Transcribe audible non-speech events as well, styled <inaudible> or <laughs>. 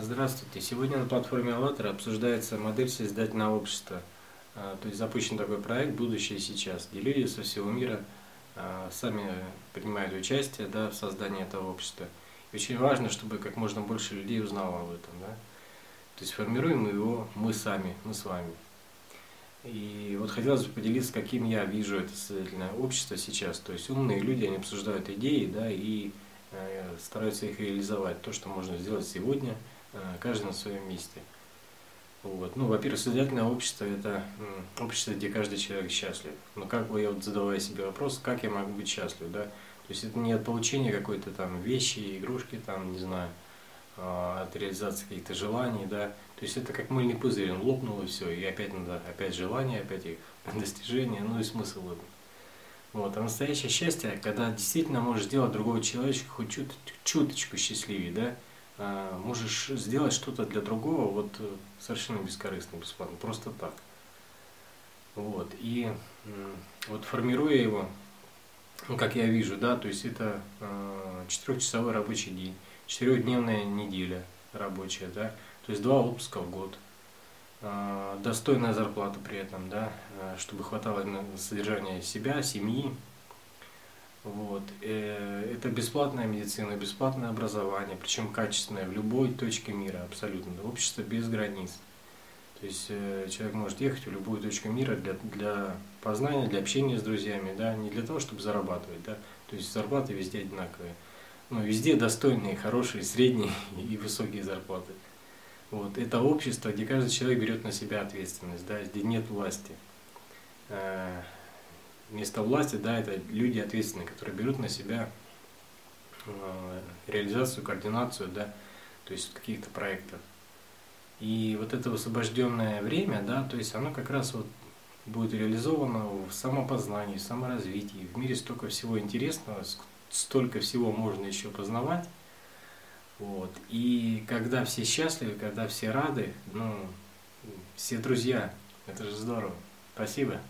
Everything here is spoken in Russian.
Здравствуйте. Сегодня на платформе «АЛЛАТРА» обсуждается модель созидательного общества. А, то есть запущен такой проект «Будущее сейчас», где люди со всего мира а, сами принимают участие да, в создании этого общества. И очень важно, чтобы как можно больше людей узнало об этом. Да? То есть формируем его мы сами, мы с вами. И вот хотелось бы поделиться, каким я вижу это созидательное общество сейчас. То есть умные люди, они обсуждают идеи да, и э, стараются их реализовать. То, что можно сделать сегодня – каждый на своем месте. Вот. Ну, во-первых, созидательное общество – это общество, где каждый человек счастлив. Но как бы я вот задавая себе вопрос, как я могу быть счастлив, да? То есть это не от получения какой-то там вещи, игрушки, там, не знаю, а, от реализации каких-то желаний, да. То есть это как мыльный пузырь, он лопнул и все, и опять надо, опять желания, опять их <laughs> достижения, ну и смысл в этом. Вот. А настоящее счастье, когда действительно можешь сделать другого человека хоть чут чуточку счастливее, да, можешь сделать что-то для другого вот э, совершенно бескорыстно, бесплатно, просто так. Вот. И вот формируя его, ну, как я вижу, да, то есть это э, четырехчасовой рабочий день, четырехдневная неделя рабочая, да, то есть два отпуска в год, э, достойная зарплата при этом, да, чтобы хватало на содержание себя, семьи, вот. Это бесплатная медицина, бесплатное образование, причем качественное в любой точке мира абсолютно. Общество без границ. То есть э, человек может ехать в любую точку мира для, для познания, для общения с друзьями, да, не для того, чтобы зарабатывать, да. То есть зарплаты везде одинаковые. Но везде достойные, хорошие, средние <laughs> и высокие зарплаты. Вот. Это общество, где каждый человек берет на себя ответственность, да, где нет власти. Э, место власти, да, это люди ответственные, которые берут на себя реализацию, координацию, да, то есть каких-то проектов. И вот это высвобожденное время, да, то есть оно как раз вот будет реализовано в самопознании, в саморазвитии. В мире столько всего интересного, столько всего можно еще познавать. Вот. И когда все счастливы, когда все рады, ну, все друзья, это же здорово. Спасибо.